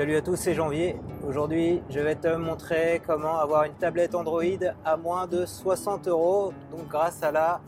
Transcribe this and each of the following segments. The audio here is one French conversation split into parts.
Salut à tous, c'est Janvier. Aujourd'hui, je vais te montrer comment avoir une tablette Android à moins de 60 euros, donc grâce à la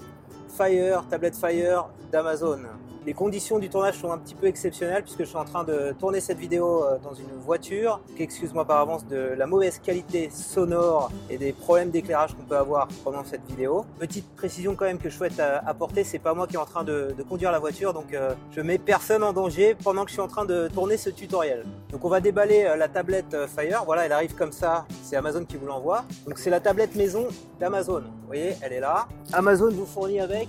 Fire, tablette Fire d'Amazon. Les conditions du tournage sont un petit peu exceptionnelles puisque je suis en train de tourner cette vidéo euh, dans une voiture. Excuse-moi par avance de la mauvaise qualité sonore et des problèmes d'éclairage qu'on peut avoir pendant cette vidéo. Petite précision quand même que je souhaite euh, apporter, c'est pas moi qui est en train de, conduire la voiture, donc euh, je mets personne en danger pendant que je suis en train de tourner ce tutoriel. Donc on va déballer la tablette Fire. Voilà, elle arrive comme ça. C'est Amazon qui vous l'envoie. Donc c'est la tablette maison d'Amazon. Vous voyez, elle est là. Amazon vous fournit avec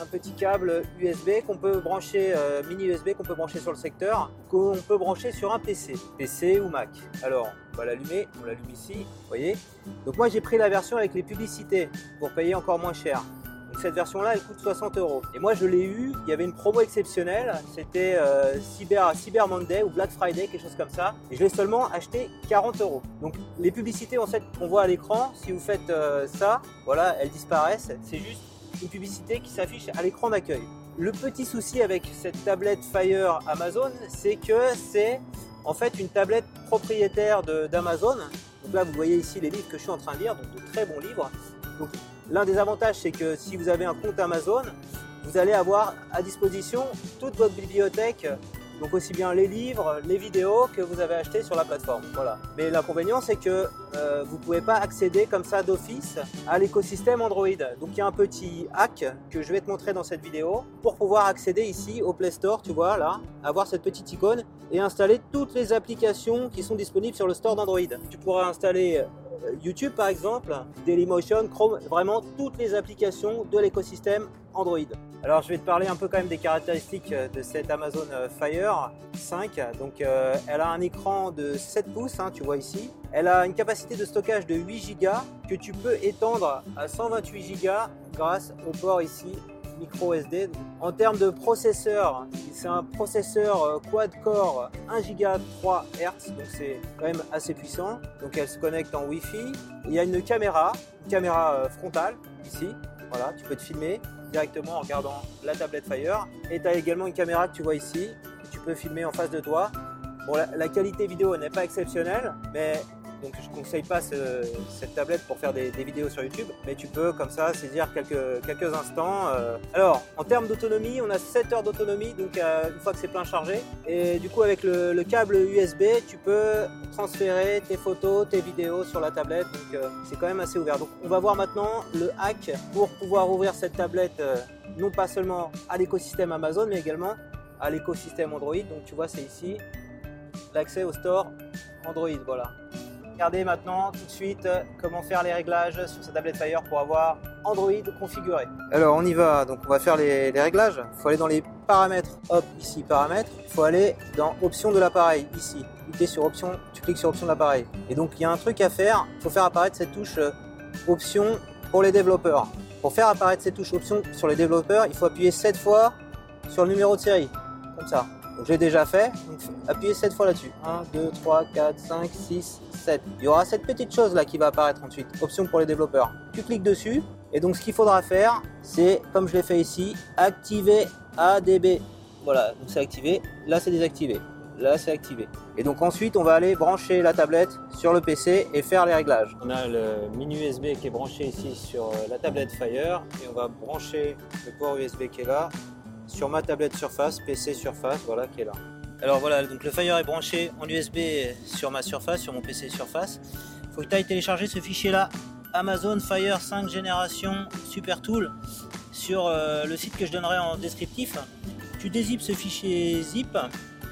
un petit câble USB qu'on peut brancher euh, mini USB qu'on peut brancher sur le secteur, qu'on peut brancher sur un PC, PC ou Mac. Alors, on va l'allumer, on l'allume ici, vous voyez. Donc moi j'ai pris la version avec les publicités pour payer encore moins cher. Donc cette version-là, elle coûte 60 euros. Et moi, je l'ai eu. Il y avait une promo exceptionnelle. C'était euh, Cyber, Cyber Monday ou Black Friday, quelque chose comme ça. Et je l'ai seulement acheté 40 euros. Donc les publicités en fait qu'on voit à l'écran, si vous faites euh, ça, voilà, elles disparaissent. C'est juste une publicité qui s'affiche à l'écran d'accueil. Le petit souci avec cette tablette Fire Amazon, c'est que c'est en fait une tablette propriétaire d'Amazon. Donc là, vous voyez ici les livres que je suis en train de lire, donc de très bons livres. Donc l'un des avantages, c'est que si vous avez un compte Amazon, vous allez avoir à disposition toute votre bibliothèque donc aussi bien les livres, les vidéos que vous avez achetées sur la plateforme. Voilà. Mais l'inconvénient c'est que euh, vous ne pouvez pas accéder comme ça d'office à l'écosystème Android. Donc il y a un petit hack que je vais te montrer dans cette vidéo pour pouvoir accéder ici au Play Store, tu vois là, avoir cette petite icône et installer toutes les applications qui sont disponibles sur le store d'Android. Tu pourras installer euh, YouTube par exemple, Dailymotion, Chrome, vraiment toutes les applications de l'écosystème Android. Alors je vais te parler un peu quand même des caractéristiques euh, de cette Amazon euh, Fire 5. Donc elle a un écran de 7 pouces, hein, tu vois ici. Elle a une capacité de stockage de 8 Go que tu peux étendre à 128 Go grâce au port ici micro SD. En termes de processeur, c'est un processeur euh, quad-core 1 Go 3 Hz, donc c'est quand même assez puissant. Donc elle se connecte en Wi-Fi. Il y a une caméra, une caméra euh, frontale ici. Voilà, tu peux te filmer directement en regardant la tablette Fire. Et tu as également une caméra que tu vois ici, que tu peux filmer en face de toi. Bon, la qualité vidéo n'est pas exceptionnelle, mais donc je ne conseille pas cette tablette pour faire des, vidéos sur YouTube, mais tu peux comme ça saisir quelques, instants. Euh. Alors en termes d'autonomie, on a 7 heures d'autonomie, donc euh, une fois que c'est plein chargé. Et du coup avec le, câble USB, tu peux transférer tes photos, tes vidéos sur la tablette, donc euh, c'est quand même assez ouvert. Donc on va voir maintenant le hack pour pouvoir ouvrir cette tablette, non pas seulement à l'écosystème Amazon, mais également à l'écosystème Android. Donc tu vois c'est ici l'accès au store Android, voilà. Regardez maintenant tout de suite comment faire les réglages sur sa tablette Fire pour avoir Android configuré. Alors on y va, donc on va faire les, réglages. Il faut aller dans les paramètres, hop, ici paramètres. Il faut aller dans options de l'appareil, ici. Cliquez sur option, tu cliques sur option de l'appareil. Et donc il y a un truc à faire, il faut faire apparaître cette touche euh, option pour les développeurs. Pour faire apparaître cette touche option sur les développeurs, il faut appuyer 7 fois sur le numéro de série, comme ça. J'ai déjà fait, donc appuyez 7 fois là-dessus. 1, 2, 3, 4, 5, 6, il y aura cette petite chose là qui va apparaître ensuite, option pour les développeurs. Tu cliques dessus et donc ce qu'il faudra faire, c'est comme je l'ai fait ici, activer ADB. Voilà, donc c'est activé. Là c'est désactivé. Là c'est activé. Et donc ensuite on va aller brancher la tablette sur le PC et faire les réglages. On a le mini USB qui est branché ici sur la tablette Fire et on va brancher le port USB qui est là sur ma tablette Surface, PC Surface, voilà qui est là. Alors voilà, donc le Fire est branché en USB sur ma surface, sur mon PC Surface. Faut que tu ailles télécharger ce fichier là, Amazon Fire 5 génération Super Tool, sur euh, le site que je donnerai en descriptif. Tu dézippes ce fichier zip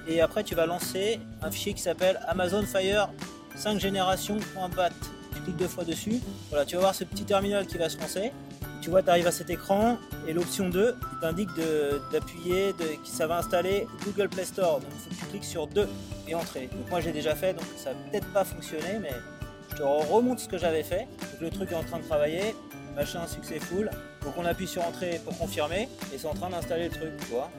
et après tu vas lancer un fichier qui s'appelle Amazon Fire 5 génération.bat. Tu cliques deux fois dessus. Voilà, tu vas voir ce petit terminal qui va se lancer tu vois, tu arrives à cet écran et l'option 2 t'indique d'appuyer, que ça va installer Google Play Store. Donc il faut que tu cliques sur 2 et entrer. Donc moi j'ai déjà fait, donc ça peut-être pas fonctionné, mais je te remonte ce que j'avais fait. Donc le truc est en train de travailler, machin successful. Donc on appuie sur entrée pour confirmer et c'est en train d'installer le truc, tu vois.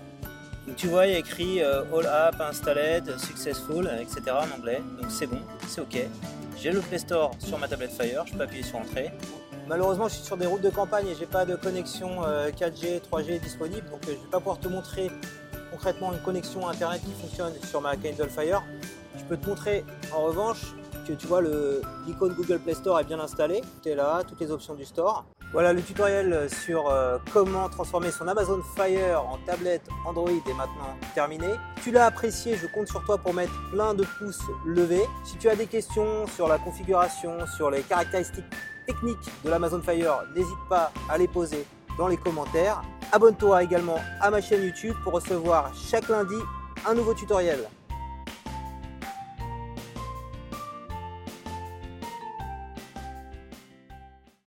Donc tu vois, il y a écrit euh, All App Installed, Successful, etc. en anglais. Donc c'est bon, c'est OK. J'ai le Play Store sur ma tablette Fire, je peux appuyer sur Entrée. Malheureusement, je suis sur des routes de campagne et j'ai pas de connexion 4G, euh, 3G disponible, donc euh, je vais pas pouvoir te montrer concrètement une connexion internet qui fonctionne sur ma Kindle Fire. Je peux te montrer en revanche que tu vois l'icône Google Play Store est bien installée. Tout est là, toutes les options du store. Voilà le tutoriel sur euh, comment transformer son Amazon Fire en tablette Android est maintenant terminé. Tu l'as apprécié, je compte sur toi pour mettre plein de pouces levés. Si tu as des questions sur la configuration, sur les caractéristiques techniques de l'Amazon Fire, n'hésite pas à les poser dans les commentaires. Abonne-toi également à ma chaîne YouTube pour recevoir chaque lundi un nouveau tutoriel.